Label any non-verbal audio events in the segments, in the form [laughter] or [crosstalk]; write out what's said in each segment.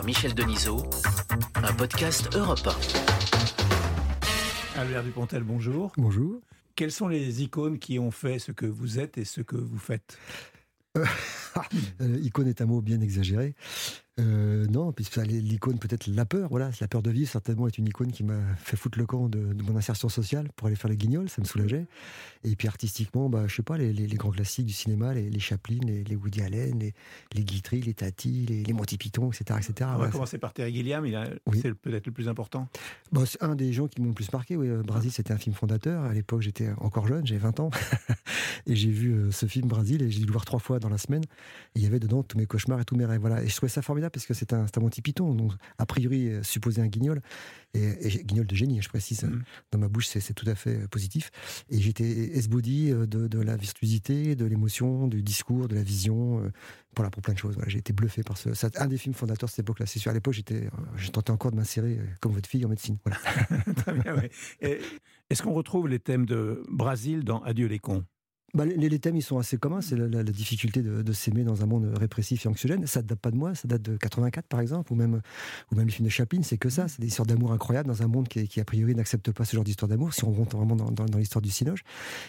par Michel Denisot, un podcast Europe 1. Albert Dupontel, bonjour. Bonjour. Quelles sont les icônes qui ont fait ce que vous êtes et ce que vous faites? [laughs] Euh, icône est un mot bien exagéré. Euh, non, puis l'icône peut-être la peur, voilà, la peur de vivre certainement est une icône qui m'a fait foutre le camp de, mon insertion sociale pour aller faire les guignols, ça me soulageait. Et puis artistiquement, bah, je sais pas, les, grands classiques du cinéma, les, Chaplin, les, Woody Allen, les, les Guitry, les Tati, les, Monty Python, etc. etc. On va commencer par Terry Gilliam, c'est peut-être le plus important. Bon, c'est un des gens qui m'ont le plus marqué, oui. Euh, Brasil, c'était un film fondateur. À l'époque, j'étais encore jeune, j'avais 20 ans. [laughs] et j'ai vu euh, ce film Brasil et j'ai dû le voir trois fois dans la semaine. Et il y avait dedans tous mes cauchemars et tous mes rêves. Voilà. Et je trouvais ça formidable parce que c'est un, un Monty Python, donc a priori euh, supposé un guignol, et, guignol de génie, je précise. Mm. Dans ma bouche, c'est tout à fait euh, positif. Et j'étais esbody euh, de, de, la virtuosité, de l'émotion, du discours, de la vision, pour, pour plein de choses. J'ai été bluffé par ce. C'est un des films fondateurs de cette époque-là. C'est sûr, à l'époque, j'étais, je tentais encore de m'insérer comme votre fille en médecine. [laughs] Très bien, Est-ce qu'on retrouve les thèmes de Brésil dans Adieu les cons? Bah, les, thèmes, ils sont assez communs. C'est la, difficulté de, s'aimer dans un monde répressif et anxiogène. Ça ne date pas de moi, ça date de 84, par exemple, ou même, ou même le film de Chaplin, c'est que ça. C'est des histoires d'amour incroyables dans un monde qui, a priori, n'accepte pas ce genre d'histoire d'amour, si on rentre vraiment dans, l'histoire du Cinoche.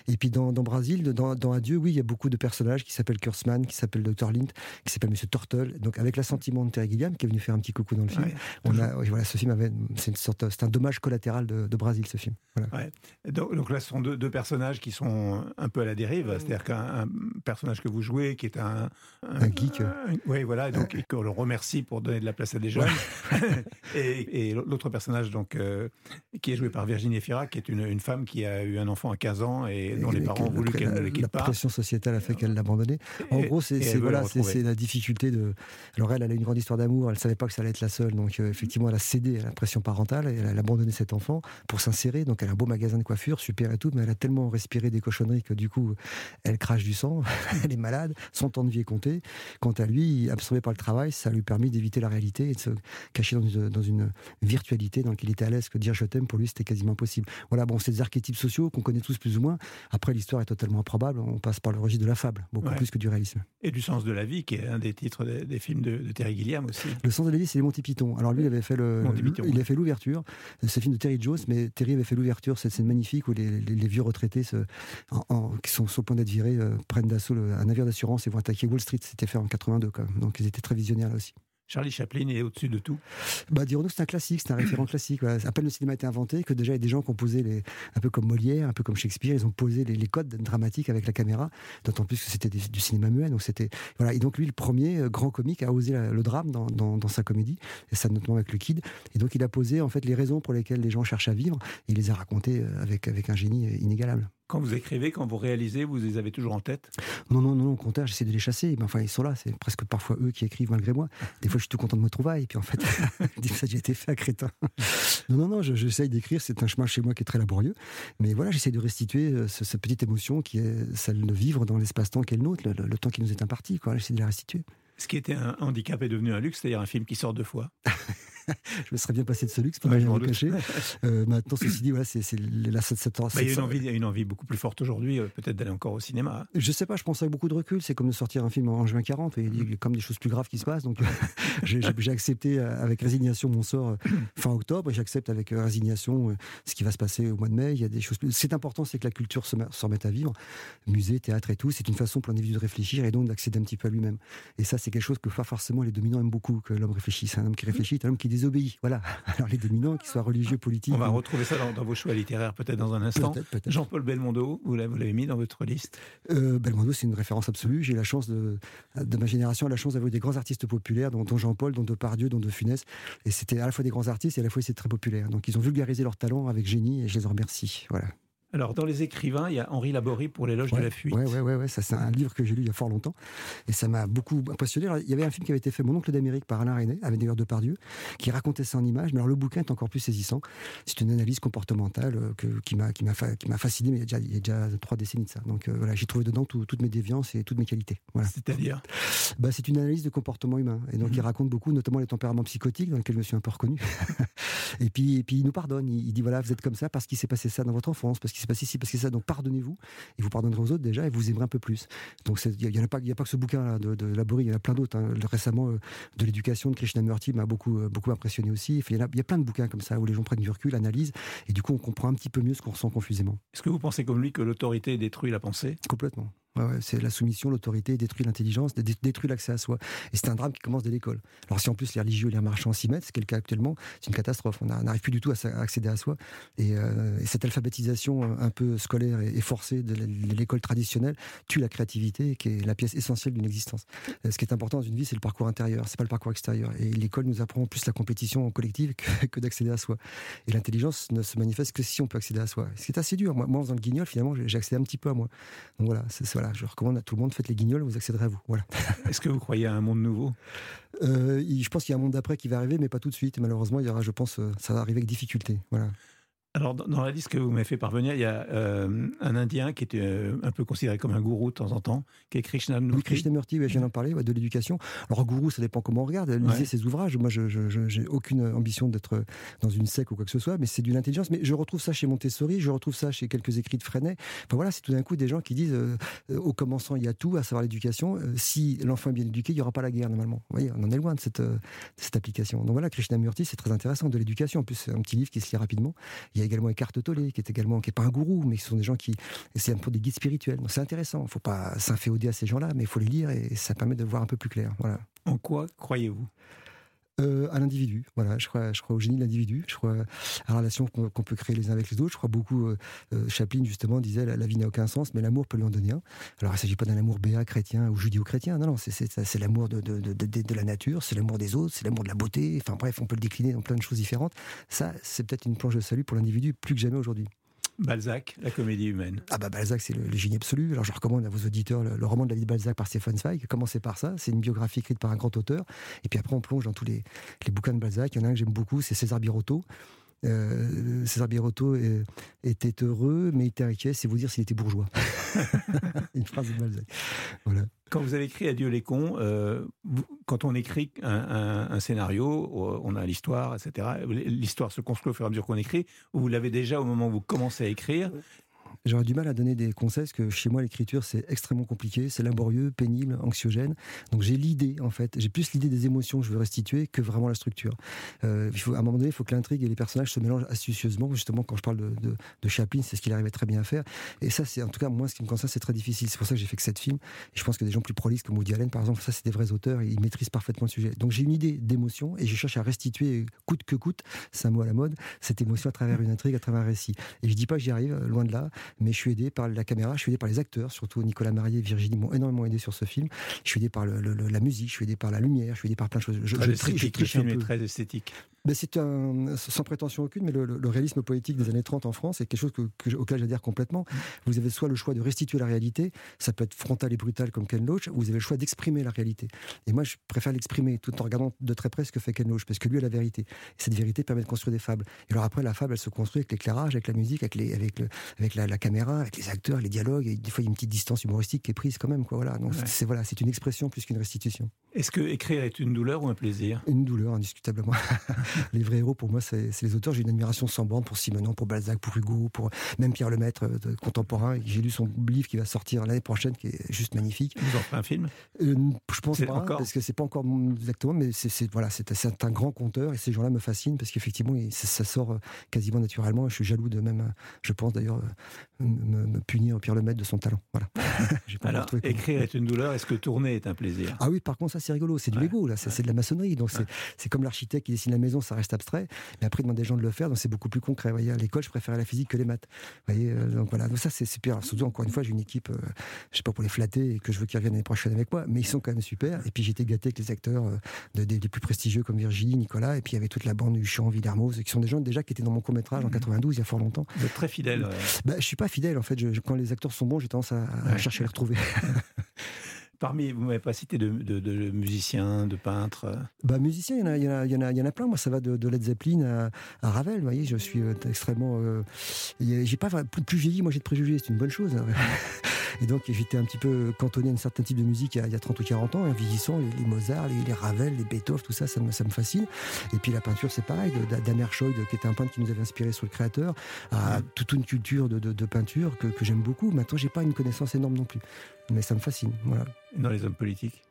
Et puis, dans, dans Brésil, dans, dans, Adieu, oui, il y a beaucoup de personnages qui s'appellent Kurzman, qui s'appellent Dr. Lind, qui s'appelle Monsieur Turtle. Donc, avec l'assentiment de Terry Gilliam, qui est venu faire un petit coucou dans le film. on a, voilà, ce film avait, c'est une sorte, c'est un dommage collatéral de, de Brésil, ce film. Donc, là, ce sont deux, deux personnages qui sont un peu à la dérive. C'est-à-dire qu'un un personnage que vous jouez qui est un, un, geek. oui, voilà, donc et qu'on le remercie pour donner de la place à des jeunes. [laughs] et, l'autre personnage donc euh, qui est joué par Virginie Fira, qui est une, une, femme qui a eu un enfant à 15 ans et dont les parents ont voulu qu'elle quitte pas. La pression sociétale a fait qu'elle l'a abandonné. En gros, c'est voilà, la difficulté de. Alors elle, elle a une grande histoire d'amour. Elle savait pas que ça allait être la seule, donc euh, effectivement, elle a cédé à la pression parentale et elle a abandonné cet enfant pour s'insérer. Donc elle a un beau magasin de coiffure, super et tout, mais elle a tellement respiré des cochonneries que du coup, elle crache du sang, [laughs] elle est malade, son temps de vie est compté. Quant à lui, absorbé par le travail, ça lui permet d'éviter la réalité et de se cacher dans une, virtualité dans laquelle il était à l'aise. Que dire je t'aime, pour lui, c'était quasiment impossible. Voilà, bon, c'est des archétypes sociaux qu'on connaît tous plus ou moins. Après, l'histoire est totalement improbable. On passe par le registre de la fable, beaucoup plus que du réalisme. Et du sens de la vie, qui est un des titres des, films de, Terry Gilliam aussi. Le sens de la vie, c'est les Monty Python. Alors lui, il avait fait le, il a fait l'ouverture. C'est film de Terry Jones, mais Terry avait fait l'ouverture, cette scène magnifique où les, vieux retraités se, qui sont sur le point d'être virés euh, prennent d'assaut un navire d'assurance et vont attaquer Wall Street. C'était fait en 82, quand même. Donc ils étaient très visionnaires là aussi. Charlie Chaplin est au-dessus de tout. Bah, dirons-nous c'est un classique, c'est un référent classique. À peine le cinéma a été inventé que déjà il y a des gens qui ont posé, les, un peu comme Molière, un peu comme Shakespeare, ils ont posé les, codes dramatiques avec la caméra, d'autant plus que c'était du cinéma muet. Donc c'était voilà. Et donc lui, le premier euh, grand comique, a osé le drame dans, dans, sa comédie, et ça notamment avec le Kid. Et donc il a posé en fait les raisons pour lesquelles les gens cherchent à vivre, et il les a racontées euh, avec, avec un génie inégalable. Quand vous écrivez, quand vous réalisez, vous les avez toujours en tête? Non, non, non, au contraire, j'essaie de les chasser. Mais enfin, ils sont là. C'est presque parfois eux qui écrivent malgré moi. Des fois, je suis tout content de me trouver. Et puis, en fait, [laughs] [laughs] ça a déjà été fait à crétin. non, non, non, j'essaye d'écrire. C'est un chemin chez moi qui est très laborieux. Mais voilà, j'essaie de restituer euh, cette petite émotion qui est celle de vivre dans l'espace-temps qui est le nôtre, le, temps qui nous est imparti. J'essaie de la restituer. Ce qui était un handicap est devenu un luxe, c'est-à-dire un film qui sort deux fois. [laughs] [laughs] je me serais bien passé de ce luxe, pour rien cacher. [laughs] Euh, maintenant, ceci dit, voilà, c'est la cette, bah, il, y a une envie, une beaucoup plus forte aujourd'hui, euh, peut-être d'aller encore au cinéma. Je sais pas, je pense avec beaucoup de recul. C'est comme de sortir un film en, juin 40, et il y a comme des choses plus graves qui se passent. Donc, [laughs] j'ai accepté euh, avec résignation mon sort [coughs] fin octobre, et j'accepte avec résignation ce qui va se passer au mois de mai. Il y a des choses. C'est important, c'est que la culture se, se remette à vivre. Musée, théâtre et tout, c'est une façon pour l'individu de réfléchir et donc d'accéder un petit peu à lui-même. Et ça, c'est quelque chose que pas forcément les dominants aiment beaucoup, que l'homme réfléchisse. Un homme qui réfléchit un homme qui désobéit. Voilà. [laughs] Alors les dominants, qu'ils soient religieux, politiques. On va retrouver ça dans, vos choix littéraires peut-être dans un instant. Jean-Paul Belmondo, vous l'avez mis dans votre liste euh, Belmondo, c'est une référence absolue. J'ai la chance de, de ma génération, la chance d'avoir des grands artistes populaires, dont, Jean-Paul, dont Depardieu, dont De Funès. Et c'était à la fois des grands artistes et à la fois c'est très populaire. Donc ils ont vulgarisé leur talent avec génie et je les en remercie. Voilà. Alors, dans les écrivains, il y a Henri Laborie pour l'éloge de la fuite. Oui, ouais, ouais, ouais, ça c'est un livre que j'ai lu il y a fort longtemps et ça m'a beaucoup impressionné. il y avait un film qui avait été fait, Mon oncle d'Amérique, par Alain René, avec d'ailleurs Depardieu, qui racontait ça en images. Mais alors, le bouquin est encore plus saisissant. C'est une analyse comportementale euh, que, qui m'a qui m'a fasciné, mais il y, a déjà, il y a déjà trois décennies de ça. Donc euh, voilà, j'ai trouvé dedans toutes mes déviances et toutes mes qualités. Voilà. C'est-à-dire? Bah, C'est une analyse de comportement humain. Et donc, il mhm. raconte beaucoup, notamment les tempéraments psychotiques, dans lesquels je me suis un peu reconnu. [laughs] et, puis, et puis, il nous pardonne. Il, dit voilà, vous êtes comme ça parce qu'il s'est passé ça dans votre enfance, parce qu'il qui se passe ici, parce que ça. Donc pardonnez-vous, et vous pardonnerez aux autres déjà, et vous aimerez un peu plus. Donc il n'y a, pas, a pas que ce bouquin-là de, de Laborie, il y en a plein d'autres. Hein. Récemment, euh, de l'éducation de Krishnamurti m'a beaucoup, euh, beaucoup impressionné aussi. Il y, a, il y a plein de bouquins comme ça, où les gens prennent du recul, analysent, et du coup on comprend un petit peu mieux ce qu'on ressent confusément. Est-ce que vous pensez comme lui que l'autorité détruit la pensée? Complètement c'est la soumission, l'autorité détruit l'intelligence, détruit l'accès à soi. Et c'est un drame qui commence dès l'école. Alors si en plus les religieux et les marchands s'y mettent, ce qui est le cas actuellement, c'est une catastrophe. On n'arrive plus du tout à, accéder à soi. Euh, et, cette alphabétisation euh, un peu scolaire et, forcée de l'école traditionnelle tue la créativité, qui est la pièce essentielle d'une existence. Euh, ce qui est important dans une vie, c'est le parcours intérieur, c'est pas le parcours extérieur. Et l'école nous apprend plus la compétition collective que, [laughs] d'accéder à soi. Et l'intelligence ne se manifeste que si on peut accéder à soi. Ce qui est assez dur. Moi, moi en faisant le guignol, finalement, j'ai accédé un petit peu à moi. Donc voilà, je recommande à tout le monde, faites les guignols, vous accéderez à vous. Voilà. [laughs] Est-ce que vous croyez à un monde nouveau? Euh, Je pense qu'il y a un monde d'après qui va arriver, mais pas tout de suite. malheureusement, il y aura, je pense, euh, ça va arriver avec difficulté. Voilà. Alors, dans la liste que vous m'avez fait parvenir, il y a euh, un Indien qui était euh, un peu considéré comme un gourou de temps en temps, qui est Krishnamurti. Oui, Krishnamurti, je viens d'en parler, de l'éducation. Alors, gourou, ça dépend comment on regarde. Lisez ses ouvrages. Moi, je n'ai aucune ambition d'être dans une secte ou quoi que ce soit, mais c'est d'une intelligence. Mais je retrouve ça chez Montessori, je retrouve ça chez quelques écrits de Freinet. Enfin, voilà, c'est tout d'un coup des gens qui disent euh, au commençant, il y a tout, à savoir l'éducation. si l'enfant est bien éduqué, il n'y aura pas la guerre, normalement. Vous voyez, on en est loin de cette, cette application. Donc voilà, Krishnamurti, c'est très intéressant, de l'éducation. En plus, c'est un petit livre qui se lit rapidement. Il y a également Eckhart qui est également, qui pas un gourou, mais qui sont des gens qui, c'est un peu des guides spirituels. Donc c'est intéressant. Il faut pas s'inféoder à ces gens-là, mais il faut les lire et ça permet de voir un peu plus clair. Voilà. En quoi croyez-vous? Euh, à l'individu. Voilà, je crois, je crois au génie de l'individu. Je crois à la relation qu'on peut créer les uns avec les autres. Je crois beaucoup. Euh, euh, Chaplin justement disait la, vie n'a aucun sens, mais l'amour peut lui en donner un. Alors il ne s'agit pas d'un amour béat chrétien ou judéo-chrétien. Non, non, c'est l'amour de, de, de, de, la nature, c'est l'amour des autres, c'est l'amour de la beauté. Enfin bref, on peut le décliner dans plein de choses différentes. Ça, c'est peut-être une planche de salut pour l'individu plus que jamais aujourd'hui. Balzac, la comédie humaine. Ah bah Balzac, c'est le, génie absolu. Alors je recommande à vos auditeurs le, roman de la vie de Balzac par Stéphane Zweig. Commencez par ça. C'est une biographie écrite par un grand auteur. Et puis après, on plonge dans tous les, les bouquins de Balzac. Il y en a un que j'aime beaucoup, c'est César Birotteau. Euh, César Birotteau était heureux, mais il était inquiet, c'est vous dire s'il était bourgeois. [laughs] [laughs] Une phrase de Balzac. Voilà. Quand vous avez écrit Adieu les cons, euh, quand on écrit un, scénario, on a l'histoire, etc. L'histoire se construit au fur et à mesure qu'on écrit. Vous l'avez déjà au moment où vous commencez à écrire. J'aurais du mal à donner des conseils parce que chez moi, l'écriture, c'est extrêmement compliqué, c'est laborieux, pénible, anxiogène. Donc j'ai l'idée, en fait, j'ai plus l'idée des émotions que je veux restituer que vraiment la structure. Euh, il faut, à un moment donné, il faut que l'intrigue et les personnages se mélangent astucieusement. Justement, quand je parle de, de, Chaplin, c'est ce qu'il arrivait très bien à faire. Et ça, c'est en tout cas, moi, ce qui me concerne, c'est très difficile. C'est pour ça que j'ai fait que sept films. Et je pense que des gens plus prolixes comme Woody Allen, par exemple, ça, c'est des vrais auteurs ils maîtrisent parfaitement le sujet. Donc j'ai une idée d'émotion et je cherche à restituer, coûte que coûte, c'est un mot à la mode, cette émotion à travers une intrigue, à travers un récit. Et je dis pas que j'y arrive, loin de là, mais je suis aidé par la caméra, je suis aidé par les acteurs, surtout Nicolas Marié et Virginie m'ont énormément aidé sur ce film. Je suis aidé par la musique, je suis aidé par la lumière, je suis aidé par plein de choses. Je, très je, très esthétique. Ben c'est un, sans prétention aucune, mais le, réalisme poétique des années 30 en France est quelque chose que, auquel j'adhère complètement. Vous avez soit le choix de restituer la réalité, ça peut être frontal et brutal comme Ken Loach, ou vous avez le choix d'exprimer la réalité. Et moi, je préfère l'exprimer tout en regardant de très près ce que fait Ken Loach, parce que lui a la vérité. Et cette vérité permet de construire des fables. Et alors après, la fable, elle se construit avec l'éclairage, avec la musique, avec, les, avec, le, avec la, caméra, avec les acteurs, les dialogues. Et des fois, il y a une petite distance humoristique qui est prise quand même. Quoi, voilà. Donc c'est voilà, c'est une expression plus qu'une restitution. Est-ce que écrire est une douleur ou un plaisir? Une douleur, indiscutablement. [laughs] les vrais héros, pour moi, c'est les auteurs. J'ai une admiration sans borne pour Simonon, pour Balzac, pour Hugo, pour même Pierre Lemaître, euh, contemporain. J'ai lu son livre qui va sortir l'année prochaine, qui est juste magnifique. Vous en un film? Euh, Je pense pas, encore parce que c'est pas encore exactement, mais c'est voilà, c'est un grand conteur et ces gens-là me fascinent parce qu'effectivement, ça, sort euh, quasiment naturellement. Je suis jaloux de même, je pense d'ailleurs, me, punir Pierre Lemaître de son talent. Voilà. [laughs] Alors, écrire est une douleur. Est-ce que tourner est un plaisir? Ah oui, par contre, ça c'est rigolo. C'est du Lego, là. C'est de la maçonnerie. Donc c'est comme l'architecte qui dessine la maison, ça reste abstrait. Mais après, il demande des gens de le faire, donc c'est beaucoup plus concret. Vous voyez, à l'école, je préférais la physique que les maths. Vous voyez, euh, donc voilà. Donc ça, c'est super. surtout, encore une fois, j'ai une équipe, euh, je sais pas pour les flatter et que je veux qu'ils reviennent l'année prochaine avec moi, mais ils sont quand même super. Et puis j'étais gâté avec les acteurs euh, des, plus prestigieux comme Virginie, Nicolas, et puis il y avait toute la bande du chant, Villermoz, qui sont des gens déjà qui étaient dans mon court métrage en 92, mmh. il y a fort longtemps. Vous êtes très fidèle. Bah, je suis pas fidèle en fait. quand les acteurs sont bons, j'ai tendance à, chercher à les retrouver. [laughs] Parmi, vous m'avez pas cité de, musiciens, de peintres bah, Musiciens, il y, en a, il, y en a, il, y en a, plein. Moi, ça va de, Led Zeppelin à, Ravel. Vous voyez, je suis euh, extrêmement. Euh, j'ai pas, plus, plus vieilli, moi j'ai de préjugés, c'est une bonne chose. Hein. [laughs] Et donc j'étais un petit peu cantonné à un certain type de musique il y a, 30 ou 40 ans, en vieillissant, les, Mozart, les, Ravel, les Beethoven, tout ça, ça me, ça me fascine. Et puis la peinture, c'est pareil, d'Amer Schoid, qui était un peintre qui nous avait inspiré sur le créateur, à toute une culture de, peinture que, que j'aime beaucoup. Maintenant, j'ai pas une connaissance énorme non plus, mais ça me fascine. Voilà. Dans les hommes politiques?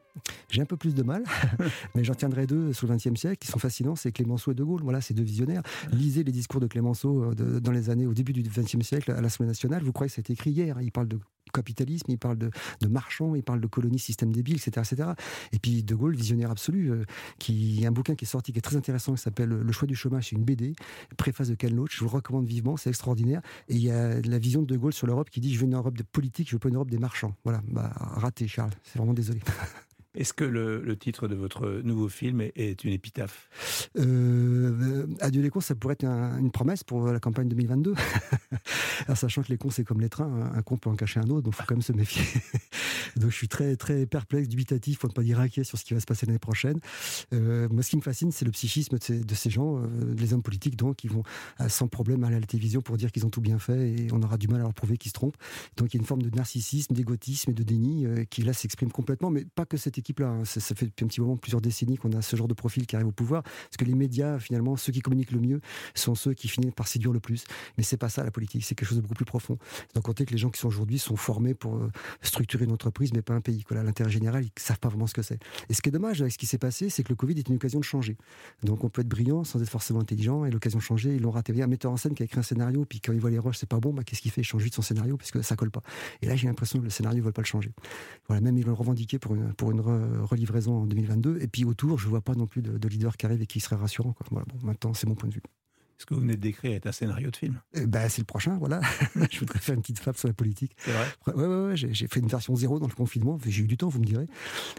J'ai un peu plus de mal, [laughs] mais j'en tiendrai deux sur le XXe siècle qui sont fascinants, c'est Clémenceau et De Gaulle. Voilà, ces deux visionnaires. Lisez les discours de Clémenceau euh, dans les années, au début du XXe siècle, à l'Assemblée nationale. Vous croyez que été écrit hier? Hein. Il parle de capitalisme, il parle de, marchands, il parle de colonies, système débile, etc., etc. Et puis De Gaulle, visionnaire absolu, euh, qui a un bouquin qui est sorti, qui est très intéressant, qui s'appelle Le choix du chômage, c'est une BD, préface de Ken Loach, je vous recommande vivement, c'est extraordinaire. Et il y a la vision de De Gaulle sur l'Europe qui dit, je veux une Europe de politique, je veux pas une Europe des marchands. Voilà, bah, raté Charles, c'est vraiment désolé. [laughs] Est-ce que le, titre de votre nouveau film est, une épitaphe? Euh, Adieu les cons, ça pourrait être une promesse pour la campagne 2022. [laughs] Alors, sachant que les cons, c'est comme les trains, hein. un con peut en cacher un autre, donc il faut quand même se méfier. [laughs] donc je suis très, très perplexe, dubitatif, pour ne pas dire inquiet sur ce qui va se passer l'année prochaine. Euh, moi, ce qui me fascine, c'est le psychisme de ces, gens, euh, les hommes politiques, donc, qui vont sans problème aller à la télévision pour dire qu'ils ont tout bien fait et on aura du mal à leur prouver qu'ils se trompent. Donc il y a une forme de narcissisme, d'égotisme et de déni qui là s'exprime complètement, mais pas que cette équipe-là. Hein. Ça, fait depuis un petit moment, plusieurs décennies, qu'on a ce genre de profil qui arrive au pouvoir. Parce que les médias, finalement, ceux qui communiquent le mieux sont ceux qui finissent par séduire le plus. Mais c'est pas ça la politique, c'est quelque chose de beaucoup plus profond. Donc compter que les gens qui sont aujourd'hui sont formés pour euh, structurer une entreprise, mais pas un pays. L'intérêt général, ils savent pas vraiment ce que c'est. Et ce qui est dommage avec ce qui s'est passé, c'est que le Covid est une occasion de changer. Donc on peut être brillant sans être forcément intelligent, et l'occasion de changer, ils l'ont raté. Il y a un metteur en scène qui a écrit un scénario, puis quand il voit les roches, c'est pas bon, bah, qu'est-ce qu'il fait? Il change vite son scénario, puisque ça colle pas. Et là, j'ai l'impression que le scénario ne veut pas le changer. Voilà, même ils pour une, pour une relivraison en 2022. Et puis autour, je vois pas non plus de, leader qui arrive et qui serait rassurant. Voilà, bon, maintenant, c'est mon point de vue. Ce que vous venez de décrire est un scénario de film. Eh ben, c'est le prochain, voilà. [laughs] je voudrais faire une petite fable sur la politique. C'est vrai Ouais, ouais, ouais j'ai fait une version zéro dans le confinement. J'ai eu du temps, vous me direz.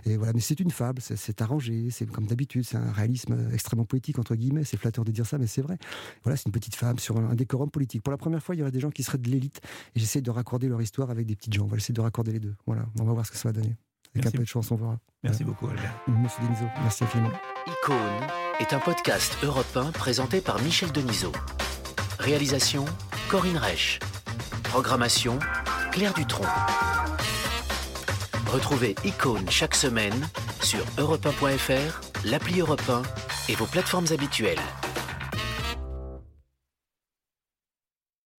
Et voilà, mais c'est une fable, c'est arrangé, c'est comme d'habitude, c'est un réalisme extrêmement poétique, entre guillemets. C'est flatteur de dire ça, mais c'est vrai. Voilà, c'est une petite fable sur un, décorum politique. Pour la première fois, il y aurait des gens qui seraient de l'élite et j'essaie de raccorder leur histoire avec des petites gens. On va essayer de raccorder les deux. Voilà, on va voir ce que ça va donner. Avec un peu de chance, on verra. Merci beaucoup, Albert. Merci, Denzo. Merci infiniment. Icône est un podcast européen présenté par Michel Denisot. Réalisation Corinne Reich. Programmation Claire Dutronc. Retrouvez Icône chaque semaine sur europe l'appli Europe et vos plateformes habituelles.